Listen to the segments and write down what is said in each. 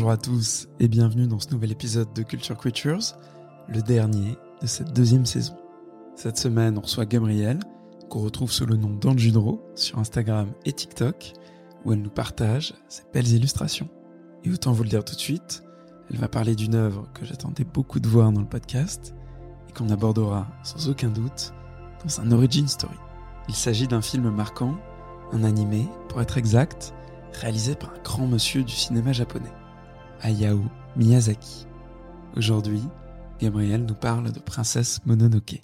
Bonjour à tous et bienvenue dans ce nouvel épisode de Culture Creatures, le dernier de cette deuxième saison. Cette semaine, on reçoit Gabrielle, qu'on retrouve sous le nom d'Anjudro sur Instagram et TikTok, où elle nous partage ses belles illustrations. Et autant vous le dire tout de suite, elle va parler d'une œuvre que j'attendais beaucoup de voir dans le podcast et qu'on abordera sans aucun doute dans un origin story. Il s'agit d'un film marquant, un animé, pour être exact, réalisé par un grand monsieur du cinéma japonais, Hayao Miyazaki. Aujourd'hui, Gabriel nous parle de Princesse Mononoke.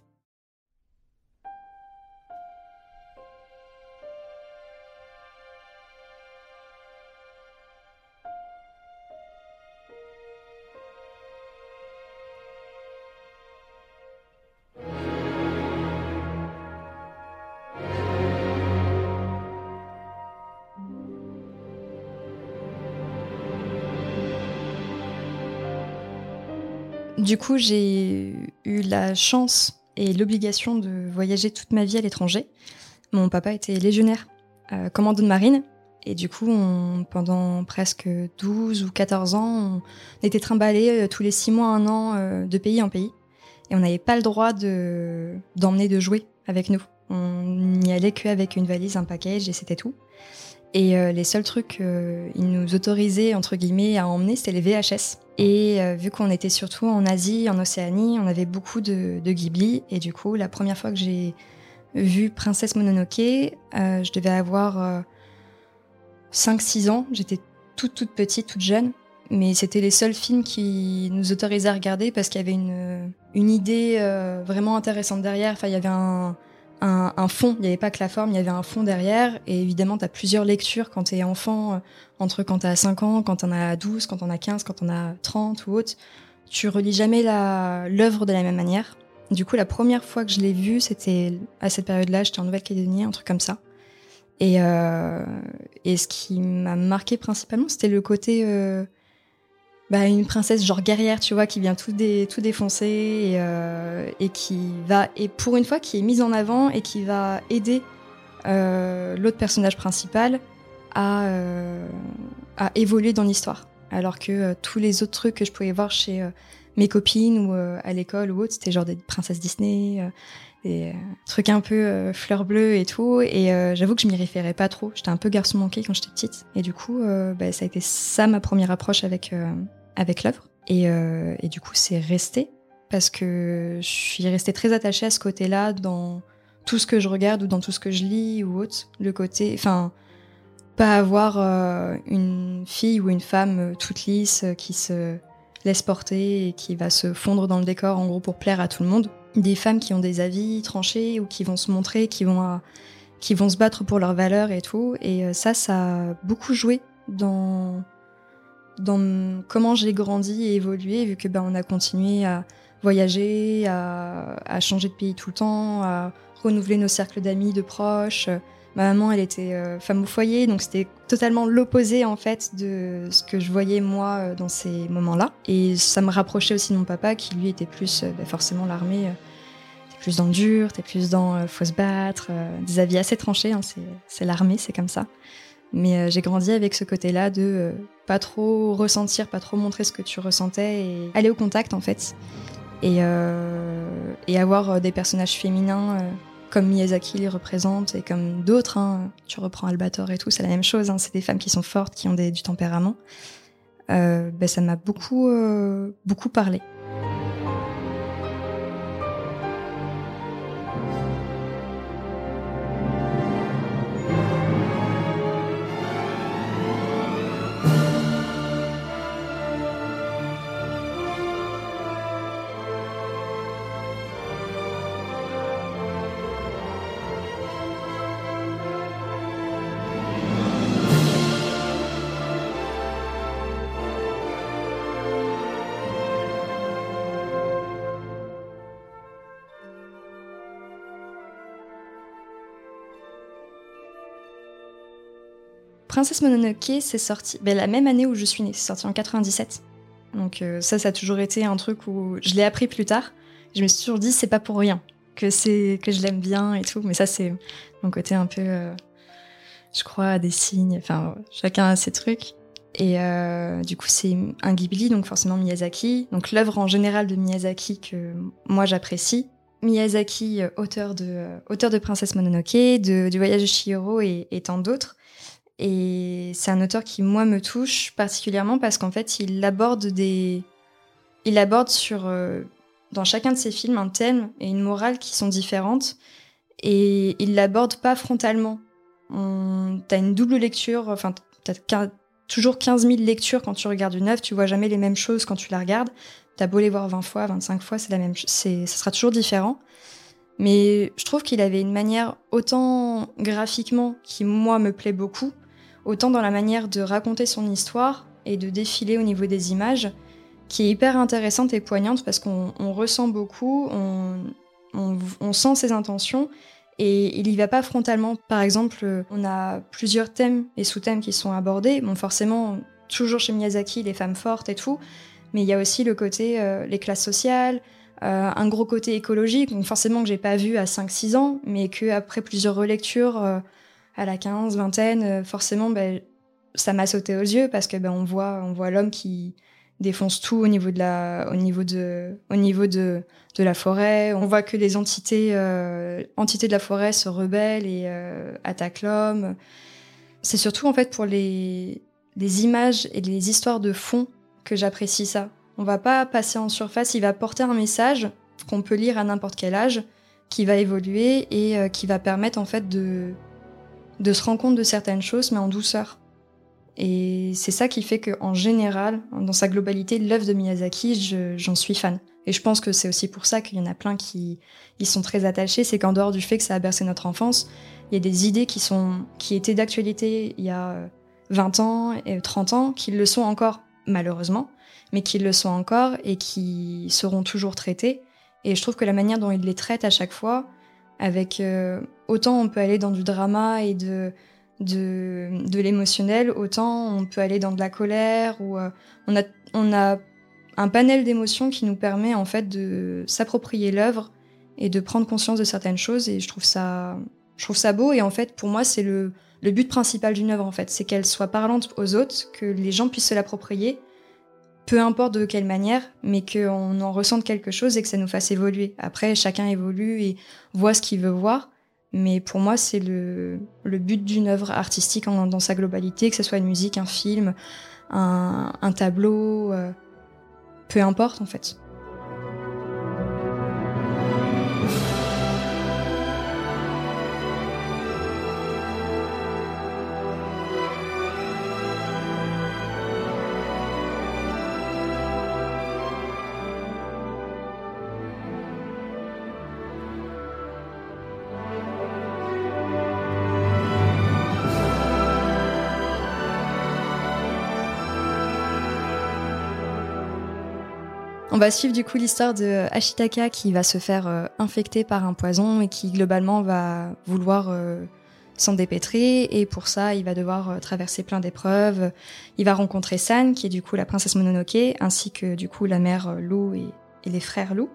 Du coup, j'ai eu la chance et l'obligation de voyager toute ma vie à l'étranger. Mon papa était légionnaire, euh, commando de marine. Et du coup, pendant presque 12 ou 14 ans, on était trimballés euh, tous les 6 mois, 1 an, euh, de pays en pays. Et on n'avait pas le droit d'emmener de jouets avec nous. On n'y allait qu'avec une valise, un package, et c'était tout. Et les seuls trucs qu'ils nous autorisaient, entre guillemets, à emmener, c'était les VHS. Et euh, vu qu'on était surtout en Asie, en Océanie, on avait beaucoup de, Ghibli. Et du coup, la première fois que j'ai vu Princesse Mononoke, euh, je devais avoir 5-6 euh, ans. J'étais toute toute petite, toute jeune. Mais c'était les seuls films qui nous autorisaient à regarder parce qu'il y avait une, une idée vraiment intéressante derrière. Enfin, il y avait un, un, fond, il n'y avait pas que la forme, il y avait un fond derrière. Et évidemment, tu as plusieurs lectures quand tu es enfant, euh, entre quand tu as 5 ans, quand tu en as 12, quand tu en as 15, quand on as 30 ou autre. Tu relis jamais l'œuvre de la même manière. Du coup, la première fois que je l'ai vu, c'était à cette période-là, j'étais en Nouvelle-Calédonie, un truc comme ça. Et, euh, et ce qui m'a marqué principalement, c'était le côté euh, bah, une princesse genre guerrière, tu vois, qui vient tout, dé, tout défoncer et, euh, et, qui va, et pour une fois, qui est mise en avant et qui va aider euh, l'autre personnage principal à, euh, à évoluer dans l'histoire. Alors que euh, tous les autres trucs que je pouvais voir chez euh, mes copines ou euh, à l'école ou autre, c'était genre des princesses Disney, des trucs un peu fleurs bleues et tout. Et j'avoue que je m'y référais pas trop. J'étais un peu garçon manqué quand j'étais petite. Et du coup, bah, ça a été ça ma première approche avec avec l'œuvre. Et, euh, et, du coup, c'est resté parce que je suis restée très attachée à ce côté-là dans tout ce que je regarde ou dans tout ce que je lis ou autre. Le côté, enfin, pas avoir euh, une fille ou une femme euh, toute lisse qui se laisse porter et qui va se fondre dans le décor en gros pour plaire à tout le monde. Des femmes qui ont des avis tranchés ou qui vont se montrer, qui vont, qui vont se battre pour leurs valeurs et tout. Et ça, ça a beaucoup joué dans dans comment j'ai grandi et évolué, vu que ben, on a continué à voyager, à, changer de pays tout le temps, à renouveler nos cercles d'amis, de proches. Ma maman, elle était euh, femme au foyer, donc c'était totalement l'opposé en fait de ce que je voyais moi euh, dans ces moments-là. Et ça me rapprochait aussi de mon papa, qui lui était plus euh, ben, forcément l'armée. t'es plus dans le dur, t'es plus dans faut se battre, des avis assez tranchés. Hein, c'est l'armée, c'est comme ça. Mais euh, j'ai grandi avec ce côté-là de euh, pas trop ressentir, pas trop montrer ce que tu ressentais et aller au contact en fait. Et, euh, et avoir des personnages féminins comme Miyazaki les représente et comme d'autres. Hein. Tu reprends Albator et tout, c'est la même chose. Hein. C'est des femmes qui sont fortes, qui ont du tempérament. Ben, ça m'a beaucoup, beaucoup parlé. Princesse Mononoke, c'est sorti ben, la même année où je suis née, c'est sorti en 97. Donc euh, ça, ça a toujours été un truc où je l'ai appris plus tard. Je me suis toujours dit, c'est pas pour rien que c'est que je l'aime bien et tout. Mais ça, c'est mon côté un peu, euh, je crois, des signes. Enfin, chacun a ses trucs. Et du coup, c'est un Ghibli, donc forcément Miyazaki. Donc l'œuvre en général de Miyazaki que moi j'apprécie. Miyazaki, auteur de, auteur de Princesse Mononoke, de, du Voyage de Chihiro et tant d'autres. Et c'est un auteur qui, moi, me touche particulièrement parce qu'en fait, il aborde des. Il aborde sur. Euh, dans chacun de ses films un thème et une morale qui sont différentes. Et il l'aborde pas frontalement. T'as une double lecture, enfin, t'as toujours 15 000 lectures quand tu regardes une œuvre, tu vois jamais les mêmes choses quand tu la regardes. T'as beau les voir 20 fois, 25 fois, c'est la même c'est ça sera toujours différent. Mais je trouve qu'il avait une manière autant graphiquement qui moi me plaît beaucoup, autant dans la manière de raconter son histoire et de défiler au niveau des images, qui est hyper intéressante et poignante parce qu'on ressent beaucoup, on, sent ses intentions et il y va pas frontalement. Par exemple, on a plusieurs thèmes et sous-thèmes qui sont abordés. Forcément, toujours chez Miyazaki, les femmes fortes et tout, mais il y a aussi le côté euh, les classes sociales, euh, un gros côté écologique, donc forcément que j'ai pas vu à 5-6 ans, mais que après plusieurs relectures, euh, à la 15, vingtaine, euh, forcément, ben, ça m'a sauté aux yeux parce que ben, on voit, on voit l'homme qui défonce tout au niveau de la, au niveau de, au niveau de, de la forêt. On voit que les entités, euh, entités de la forêt se rebellent et euh, attaquent l'homme. C'est surtout en fait pour les, les images et les histoires de fond que j'apprécie ça. On va pas passer en surface, il va porter un message qu'on peut lire à n'importe quel âge, qui va évoluer et qui va permettre en fait de, de se rendre compte de certaines choses, mais en douceur. Et c'est ça qui fait qu'en général, dans sa globalité, l'œuvre de Miyazaki, j'en suis fan. Et je pense que c'est aussi pour ça qu'il y en a plein qui y sont très attachés. C'est qu'en dehors du fait que ça a bercé notre enfance, il y a des idées qui, sont, qui étaient d'actualité il y a 20 ans et 30 ans, qui le sont encore, malheureusement, mais qui le sont encore et qui seront toujours traitées. Et je trouve que la manière dont il les traite à chaque fois, avec euh, autant on peut aller dans du drama et de de, de l'émotionnel, autant on peut aller dans de la colère ou euh, on a on a un panel d'émotions qui nous permet en fait de s'approprier l'œuvre et de prendre conscience de certaines choses et je trouve ça je trouve ça beau et en fait pour moi c'est le le but principal d'une œuvre en fait, c'est qu'elle soit parlante aux autres, que les gens puissent se l'approprier peu importe de quelle manière, mais qu'on en ressente quelque chose et que ça nous fasse évoluer. Après, chacun évolue et voit ce qu'il veut voir. Mais pour moi, c'est le, but d'une œuvre artistique dans sa globalité, que ce soit une musique, un film, un, un tableau, euh, peu importe en fait. On va suivre du coup l'histoire de Ashitaka qui va se faire euh, infecter par un poison et qui globalement va vouloir euh, s'en dépêtrer et pour ça il va devoir euh, traverser plein d'épreuves. Il va rencontrer San qui est du coup la princesse Mononoke ainsi que du coup la mère Lou et, les frères Lou.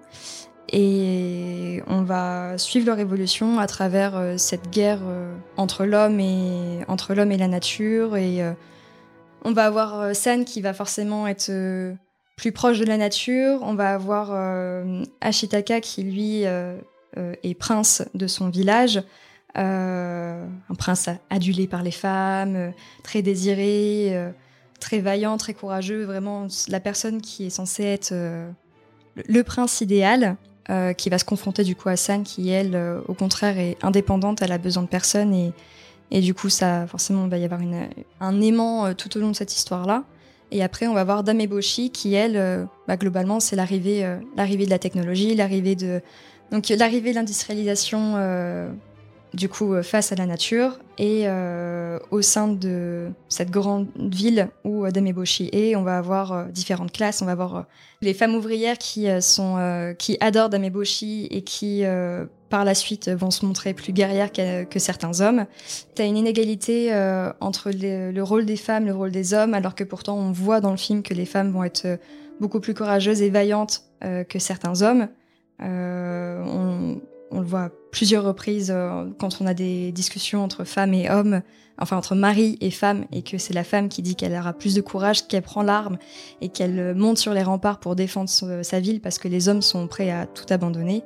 Et on va suivre leur évolution à travers cette guerre entre l'homme et entre l'homme et la nature et on va avoir San qui va forcément être plus proche de la nature. On va avoir euh, Ashitaka qui lui euh, euh, est prince de son village, un prince adulé par les femmes, très désiré, très vaillant, très courageux, vraiment la personne qui est censée être le prince idéal. qui va se confronter du coup à San, qui elle, au contraire, est indépendante, elle a besoin de personne et, du coup, ça, forcément, il va y avoir un aimant tout au long de cette histoire-là. Et après, on va voir Dame Eboshi qui, elle, euh, bah, globalement, c'est l'arrivée, euh, l'arrivée de la technologie, l'arrivée de, donc l'arrivée de l'industrialisation, euh, du coup, face à la nature et au sein de cette grande ville où Dame Eboshi est, on va avoir différentes classes. On va avoir les femmes ouvrières qui sont, qui adorent Dame Eboshi et qui par la suite vont se montrer plus guerrières que, certains hommes. Tu as une inégalité euh, entre le rôle des femmes, le rôle des hommes, alors que pourtant on voit dans le film que les femmes vont être euh, beaucoup plus courageuses et vaillantes euh, que certains hommes. On, on le voit à plusieurs reprises euh, quand on a des discussions entre femmes et hommes, enfin entre mari et femme, et que c'est la femme qui dit qu'elle aura plus de courage, qu'elle prend l'arme et qu'elle monte sur les remparts pour défendre sa ville parce que les hommes sont prêts à tout abandonner.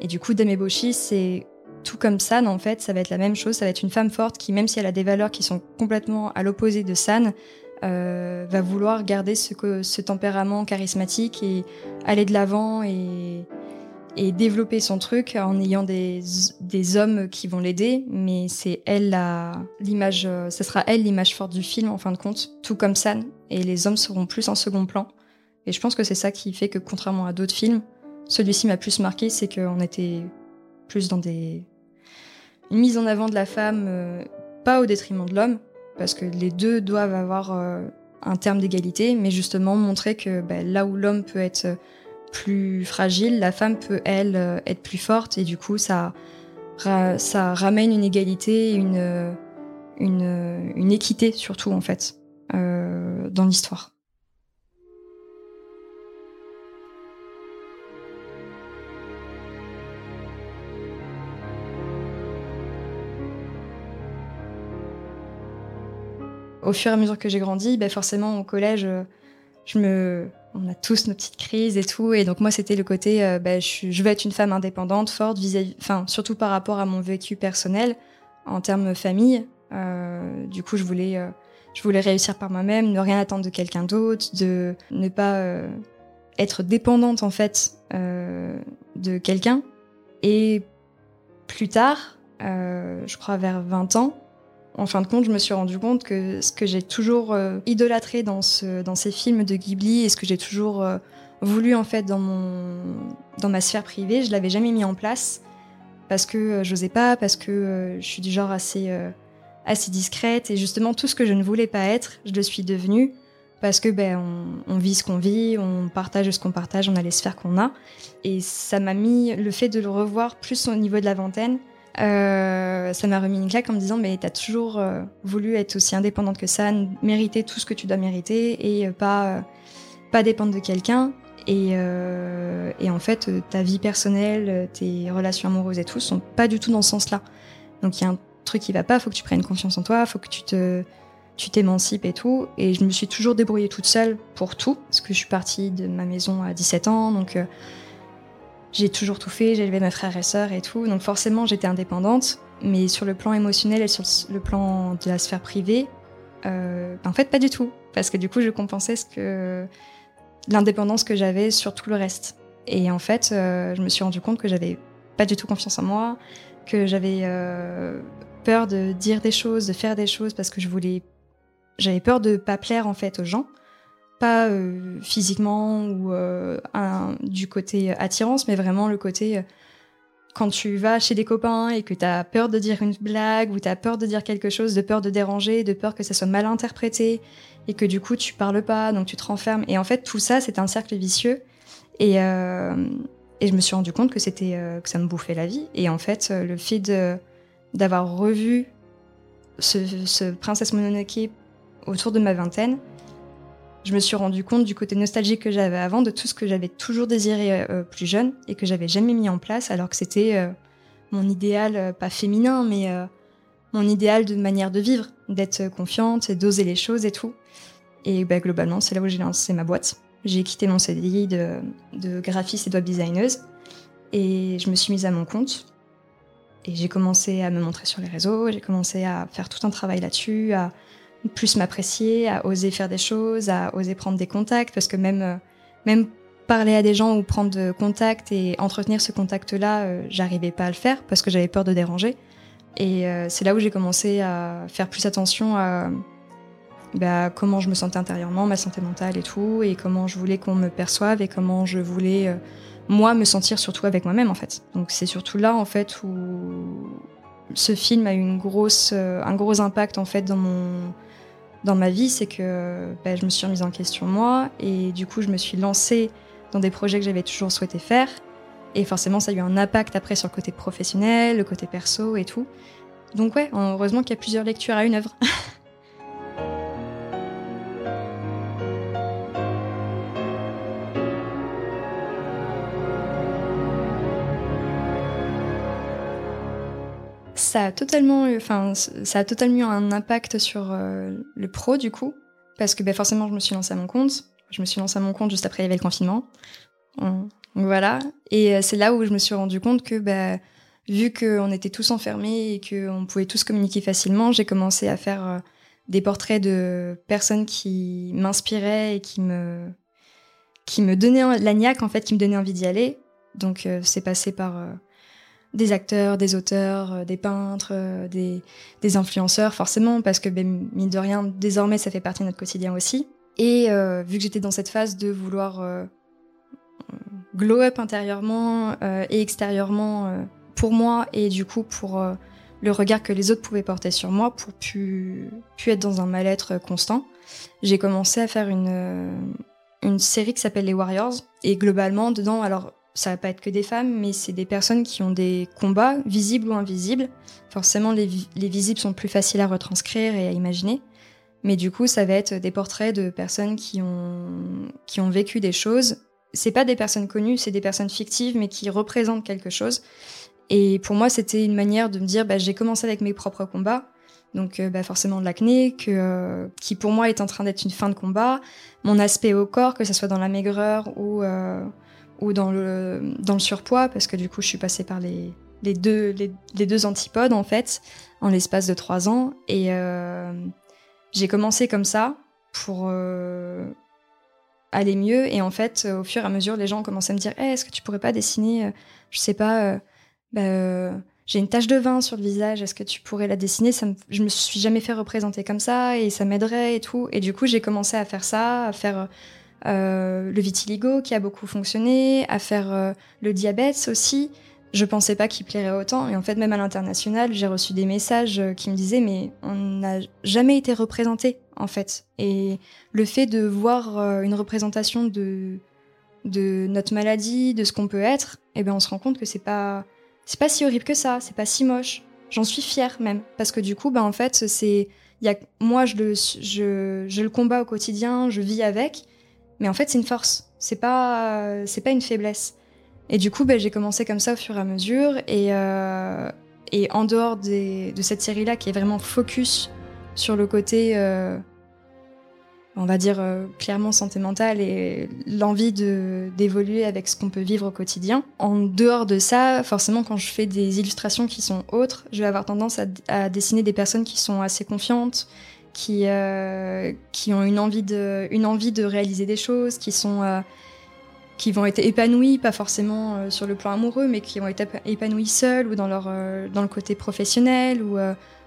Et du coup, Dame c'est tout comme San, en fait, ça va être la même chose. Ça va être une femme forte qui, même si elle a des valeurs qui sont complètement à l'opposé de San, euh, va vouloir garder ce, tempérament charismatique et aller de l'avant et, développer son truc en ayant des, des hommes qui vont l'aider, mais c'est elle l'image, euh, ce sera elle l'image forte du film en fin de compte, tout comme San, et les hommes seront plus en second plan. Et je pense que c'est ça qui fait que contrairement à d'autres films, celui-ci m'a plus marqué, c'est qu'on était plus dans des une mise en avant de la femme, euh, pas au détriment de l'homme, parce que les deux doivent avoir euh, un terme d'égalité, mais justement montrer que bah, là où l'homme peut être plus fragile, la femme peut, elle, euh, être plus forte et du coup, ça, ramène une égalité, une, équité surtout, en fait, dans l'histoire. Au fur et à mesure que j'ai grandi, ben forcément au collège, euh, je me, on a tous nos petites crises et tout. Et donc moi, c'était le côté, euh, bah, je, veux être une femme indépendante, forte, vis-à-vis, enfin surtout par rapport à mon vécu personnel en termes famille. Euh, du coup, je voulais, je voulais réussir par moi-même, ne rien attendre de quelqu'un d'autre, de ne pas être dépendante en fait de quelqu'un. Et plus tard, je crois vers 20 ans, en fin de compte, je me suis rendu compte que ce que j'ai toujours euh, idolâtré dans, ce, ces films de Ghibli et ce que j'ai toujours euh, voulu en fait dans, ma sphère privée, je l'avais jamais mis en place parce que euh, j'osais pas, parce que je suis du genre assez, assez discrète et justement tout ce que je ne voulais pas être, je le suis devenue parce que ben on, on vit ce qu'on vit, on partage ce qu'on partage, on a les sphères qu'on a et ça m'a mis le fait de le revoir plus au niveau de la vingtaine euh, ça m'a remis une claque en me disant mais t'as toujours euh, voulu être aussi indépendante que ça, mériter tout ce que tu dois mériter et euh, pas pas dépendre de quelqu'un. Et, et, en fait, ta vie personnelle, tes relations amoureuses et tout sont pas du tout dans ce sens-là. Donc il y a un truc qui va pas, faut que tu prennes confiance en toi, faut que tu te tu t'émancipes et tout. Et je me suis toujours débrouillée toute seule pour tout, parce que je suis partie de ma maison à 17 ans, donc j'ai toujours tout fait, j'ai élevé mes frères et sœurs et tout, donc forcément j'étais indépendante, mais sur le plan émotionnel et sur le plan de la sphère privée, euh, en fait pas du tout, parce que du coup je compensais ce que l'indépendance que j'avais sur tout le reste. Et en fait, euh, je me suis rendu compte que j'avais pas du tout confiance en moi, que j'avais euh, peur de dire des choses, de faire des choses, parce que je voulais, j'avais peur de pas plaire en fait aux gens pas euh, physiquement ou euh, du côté attirance, mais vraiment le côté euh, quand tu vas chez des copains et que tu as peur de dire une blague ou tu as peur de dire quelque chose, de peur de déranger, de peur que ça soit mal interprété et que du coup tu parles pas, donc tu te renfermes. Et en fait, tout ça, c'est un cercle vicieux. Et, et je me suis rendu compte que c'était que ça me bouffait la vie. Et en fait, le fait d'avoir revu ce, ce Princesse Mononoke autour de ma vingtaine, je me suis rendu compte du côté nostalgique que j'avais avant, de tout ce que j'avais toujours désiré euh, plus jeune et que j'avais jamais mis en place, alors que c'était euh, mon idéal, euh, pas féminin, mais mon idéal de manière de vivre, d'être confiante d'oser les choses et tout. Et bah, globalement, c'est là où j'ai lancé ma boîte. J'ai quitté mon CDI de, de graphiste et web designer et je me suis mise à mon compte. Et j'ai commencé à me montrer sur les réseaux, j'ai commencé à faire tout un travail là-dessus, à plus m'apprécier, à oser faire des choses, à oser prendre des contacts, parce que même, euh, même parler à des gens ou prendre de contact et entretenir ce contact-là, euh, j'arrivais pas à le faire parce que j'avais peur de déranger. Et euh, c'est là où j'ai commencé à faire plus attention à bah, comment je me sentais intérieurement, ma santé mentale et tout, et comment je voulais qu'on me perçoive et comment je voulais moi me sentir surtout avec moi-même en fait. Donc c'est surtout là en fait où ce film a eu une grosse, un gros impact en fait dans mon dans ma vie, c'est que bah, je me suis remise en question moi et du coup je me suis lancée dans des projets que j'avais toujours souhaité faire et forcément ça a eu un impact après sur le côté professionnel, le côté perso et tout. Donc ouais, heureusement qu'il y a plusieurs lectures à une œuvre. ça a totalement, enfin, ça a totalement eu un impact sur le pro du coup, parce que ben, forcément, je me suis lancée à mon compte. Je me suis lancée à mon compte juste après il y avait le confinement. Voilà. Et c'est là où je me suis rendu compte que ben, vu qu'on était tous enfermés et qu'on pouvait tous communiquer facilement, j'ai commencé à faire euh, des portraits de personnes qui m'inspiraient et qui me, qui me donnaient la niaque, en fait, qui me donnaient envie d'y aller. Donc, euh, c'est passé par euh, des acteurs, des auteurs, des peintres, des, des, influenceurs, forcément, parce que, ben, mine de rien, désormais, ça fait partie de notre quotidien aussi. Et vu que j'étais dans cette phase de vouloir glow up intérieurement et extérieurement pour moi et du coup pour euh, le regard que les autres pouvaient porter sur moi pour plus, être dans un mal-être constant. J'ai commencé à faire une, euh, une série qui s'appelle Les Warriors et globalement dedans, alors ça va pas être que des femmes, mais c'est des personnes qui ont des combats, visibles ou invisibles. Forcément, les, les, visibles sont plus faciles à retranscrire et à imaginer. Mais du coup, ça va être des portraits de personnes qui ont, qui ont vécu des choses. C'est pas des personnes connues, c'est des personnes fictives, mais qui représentent quelque chose. Et pour moi, c'était une manière de me dire, bah, j'ai commencé avec mes propres combats, donc euh, bah, forcément l'acné, euh, qui pour moi est en train d'être une fin de combat. Mon aspect au corps, que ce soit dans la maigreur ou euh, ou dans le dans le surpoids, parce que du coup, je suis passée par les les deux les, deux antipodes en fait en l'espace de trois ans et j'ai commencé comme ça pour aller mieux et en fait au fur et à mesure les gens commençaient à me dire hey, est-ce que tu pourrais pas dessiner je sais pas bah, euh, j'ai une tache de vin sur le visage, est-ce que tu pourrais la dessiner? Ça. Je me suis jamais fait représenter comme ça et ça m'aiderait et tout. Et du coup, j'ai commencé à faire ça, à faire euh, le vitiligo qui a beaucoup fonctionné, à faire euh, le diabète aussi. Je pensais pas qu'il plairait autant. Et en fait, même à l'international, j'ai reçu des messages euh, qui me disaient mais on n'a jamais été représenté en fait. Et le fait de voir une représentation de de notre maladie, de ce qu'on peut être, eh ben on se rend compte que c'est pas c'est pas si horrible que ça, c'est pas si moche. J'en suis fière même, parce que du coup, bah en fait, c'est, moi je le, je, je le combats au quotidien, je vis avec, mais en fait c'est une force, c'est pas, c'est pas une faiblesse. Et du coup, bah, j'ai commencé comme ça au fur et à mesure, et, euh, et en dehors des, de cette série-là qui est vraiment focus sur le côté euh, on va dire euh, clairement santé mentale et l'envie de d'évoluer avec ce qu'on peut vivre au quotidien. En dehors de ça, forcément, quand je fais des illustrations qui sont autres, je vais avoir tendance à, dessiner des personnes qui sont assez confiantes, qui euh, qui ont une envie de une envie de réaliser des choses, qui sont euh, qui vont être épanouies, pas forcément sur le plan amoureux, mais qui vont être épanouies seules ou dans leur dans le côté professionnel ou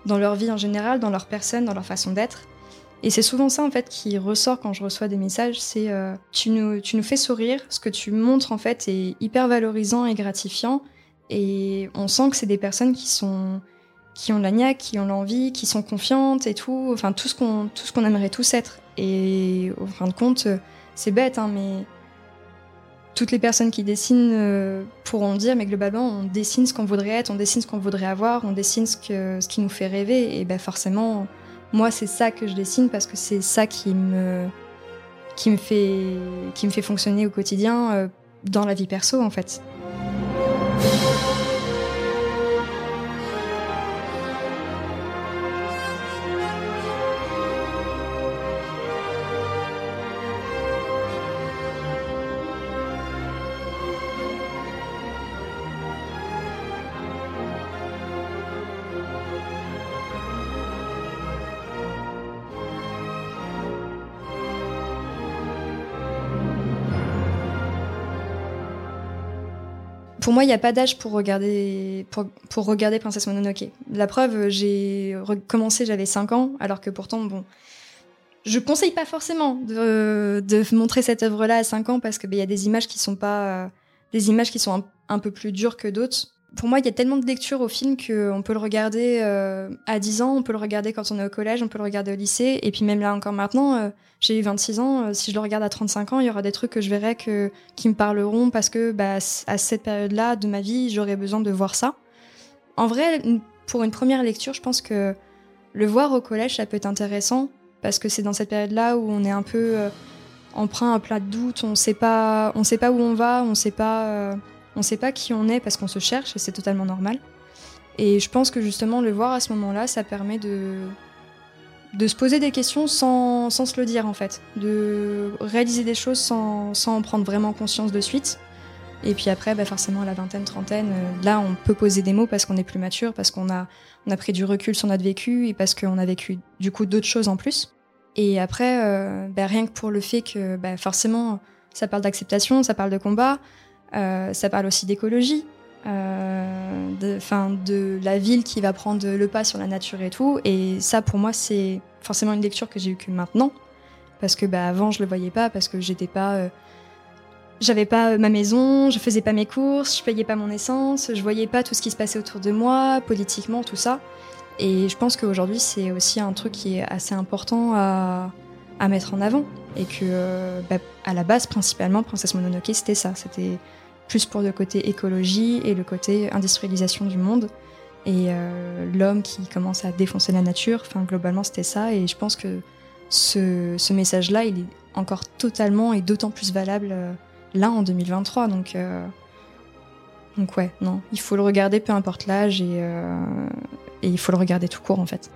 dans leur vie en général, dans leur personne, dans leur façon d'être. Et c'est souvent ça en fait qui ressort quand je reçois des messages, c'est euh, tu, nous, tu nous fais sourire, ce que tu montres en fait est hyper valorisant et gratifiant, et on sent que c'est des personnes qui sont qui ont la niaque, qui ont l'envie, qui sont confiantes et tout, enfin tout ce qu'on tout ce qu'on aimerait tous être. Et au fin de compte, c'est bête, hein, mais toutes les personnes qui dessinent euh, pourront dire, mais globalement, on dessine ce qu'on voudrait être, on dessine ce qu'on voudrait avoir, on dessine ce, que, ce qui nous fait rêver, et ben forcément, moi, c'est ça que je dessine parce que c'est ça qui me, qui, me fait, qui me fait fonctionner au quotidien euh, dans la vie perso, en fait. Pour moi, il n'y a pas d'âge pour regarder, pour, regarder Princesse Mononoke. La preuve, j'ai commencé, j'avais 5 ans, alors que pourtant, bon, je conseille pas forcément de, montrer cette œuvre-là à 5 ans parce qu'il ben, y a des images qui sont pas, des images qui sont un peu plus dures que d'autres pour moi, il y a tellement de lectures au film qu'on peut le regarder euh, à 10 ans, on peut le regarder quand on est au collège, on peut le regarder au lycée, et puis même là encore maintenant, euh, j'ai eu 26 ans, euh, si je le regarde à 35 ans, il y aura des trucs que je verrai qui me parleront parce que bah, à cette période-là de ma vie, j'aurais besoin de voir ça. En vrai, pour une première lecture, je pense que le voir au collège, ça peut être intéressant, parce que c'est dans cette période-là où on est un peu emprunt, un plat de doute, on on sait pas où on va, on sait pas on ne sait pas qui on est parce qu'on se cherche et c'est totalement normal. Et je pense que justement le voir à ce moment-là, ça permet de, se poser des questions sans, se le dire en fait, de réaliser des choses sans, en prendre vraiment conscience de suite. Et puis après, bah forcément, à la vingtaine, trentaine, euh, là, on peut poser des mots parce qu'on est plus mature, parce qu'on a, pris du recul sur notre vécu et parce qu'on a vécu du coup d'autres choses en plus. Et après, euh, bah, rien que pour le fait que bah, forcément, ça parle d'acceptation, ça parle de combat, ça parle aussi d'écologie, euh, de, de la ville qui va prendre le pas sur la nature et tout. Et ça, pour moi, c'est forcément une lecture que j'ai eue que maintenant, parce que bah, avant, je le voyais pas, parce que j'étais pas euh, j'avais pas ma maison, je faisais pas mes courses, je payais pas mon essence, je voyais pas tout ce qui se passait autour de moi, politiquement, tout ça. Et je pense qu'aujourd'hui, c'est aussi un truc qui est assez important à, à mettre en avant. Et que, euh, bah, à la base, principalement, Princesse Mononoke, c'était ça. C'était plus pour le côté écologie et le côté industrialisation du monde. Et euh, l'homme qui commence à défoncer la nature, enfin, globalement, c'était ça. Et je pense que ce, message-là, il est encore totalement et d'autant plus valable. Euh, là en 2023. Donc, euh, donc ouais, non, il faut le regarder peu importe l'âge et il faut le regarder tout court en fait.